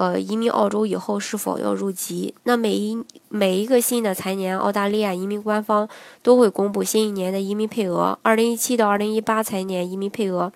呃，移民澳洲以后是否要入籍？那每一每一个新的财年，澳大利亚移民官方都会公布新一年的移民配额。二零一七到二零一八财年移民配额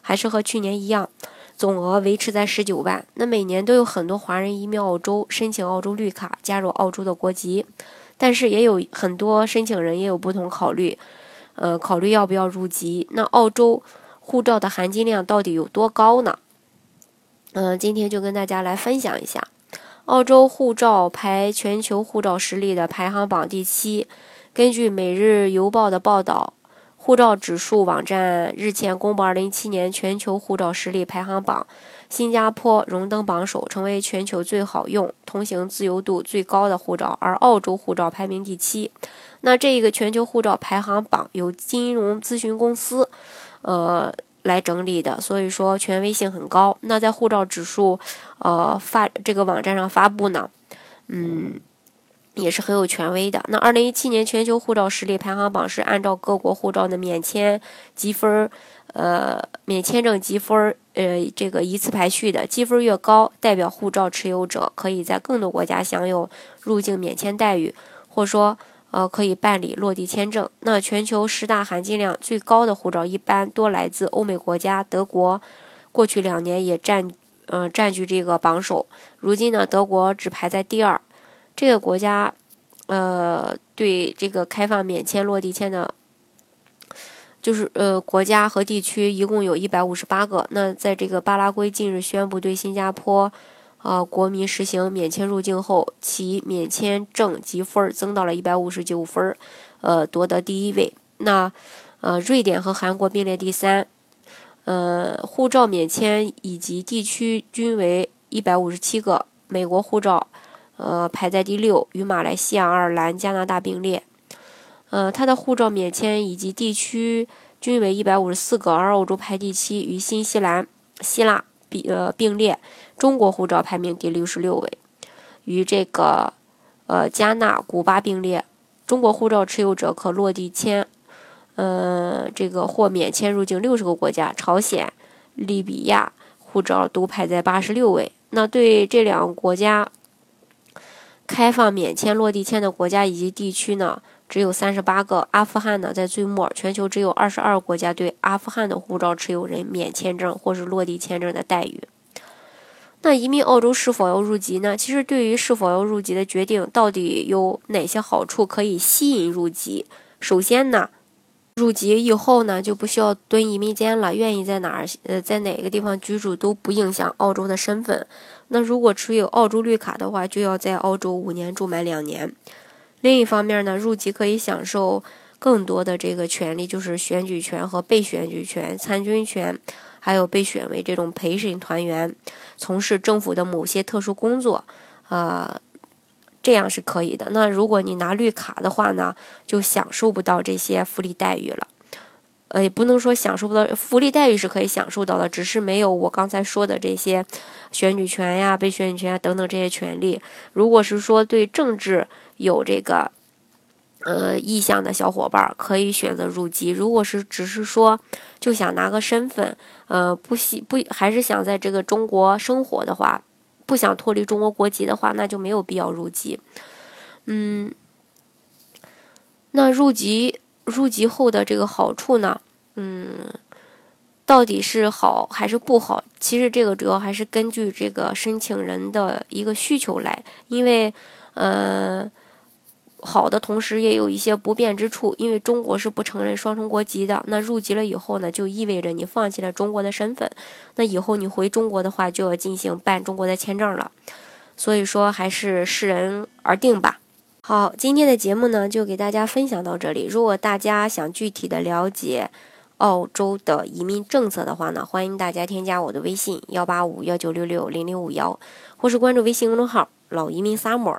还是和去年一样，总额维持在十九万。那每年都有很多华人移民澳洲，申请澳洲绿卡，加入澳洲的国籍。但是也有很多申请人也有不同考虑，呃，考虑要不要入籍。那澳洲。护照的含金量到底有多高呢？嗯，今天就跟大家来分享一下，澳洲护照排全球护照实力的排行榜第七。根据《每日邮报》的报道，护照指数网站日前公布2017年全球护照实力排行榜，新加坡荣登榜首，成为全球最好用、通行自由度最高的护照，而澳洲护照排名第七。那这一个全球护照排行榜由金融咨询公司。呃，来整理的，所以说权威性很高。那在护照指数，呃发这个网站上发布呢，嗯，也是很有权威的。那二零一七年全球护照实力排行榜是按照各国护照的免签积分，呃，免签证积分，呃，这个依次排序的。积分越高，代表护照持有者可以在更多国家享有入境免签待遇，或说。呃，可以办理落地签证。那全球十大含金量最高的护照一般多来自欧美国家，德国过去两年也占呃占据这个榜首。如今呢，德国只排在第二。这个国家呃对这个开放免签落地签的，就是呃国家和地区一共有一百五十八个。那在这个巴拉圭近日宣布对新加坡。啊，国民实行免签入境后，其免签证积分增到了一百五十九分，呃，夺得第一位。那，呃，瑞典和韩国并列第三。呃，护照免签以及地区均为一百五十七个。美国护照，呃，排在第六，与马来西亚、爱尔兰、加拿大并列。呃，它的护照免签以及地区均为一百五十四个，而澳洲排第七，与新西兰、希腊。比呃并列，中国护照排名第六十六位，与这个呃加纳、古巴并列。中国护照持有者可落地签，呃这个豁免签入境六十个国家。朝鲜、利比亚护照都排在八十六位。那对这两个国家开放免签落地签的国家以及地区呢？只有三十八个，阿富汗呢在最末，全球只有二十二国家对阿富汗的护照持有人免签证或是落地签证的待遇。那移民澳洲是否要入籍呢？其实对于是否要入籍的决定，到底有哪些好处可以吸引入籍？首先呢，入籍以后呢就不需要蹲移民监了，愿意在哪儿呃在哪个地方居住都不影响澳洲的身份。那如果持有澳洲绿卡的话，就要在澳洲五年住满两年。另一方面呢，入籍可以享受更多的这个权利，就是选举权和被选举权、参军权，还有被选为这种陪审团员，从事政府的某些特殊工作，呃，这样是可以的。那如果你拿绿卡的话呢，就享受不到这些福利待遇了。呃，也不能说享受不到福利待遇是可以享受到的，只是没有我刚才说的这些选举权呀、被选举权等等这些权利。如果是说对政治有这个呃意向的小伙伴，可以选择入籍；如果是只是说就想拿个身份，呃，不喜不还是想在这个中国生活的话，不想脱离中国国籍的话，那就没有必要入籍。嗯，那入籍。入籍后的这个好处呢，嗯，到底是好还是不好？其实这个主要还是根据这个申请人的一个需求来，因为，呃，好的同时也有一些不便之处，因为中国是不承认双重国籍的。那入籍了以后呢，就意味着你放弃了中国的身份，那以后你回中国的话就要进行办中国的签证了。所以说，还是视人而定吧。好，今天的节目呢，就给大家分享到这里。如果大家想具体的了解澳洲的移民政策的话呢，欢迎大家添加我的微信幺八五幺九六六零零五幺，或是关注微信公众号老移民 Summer，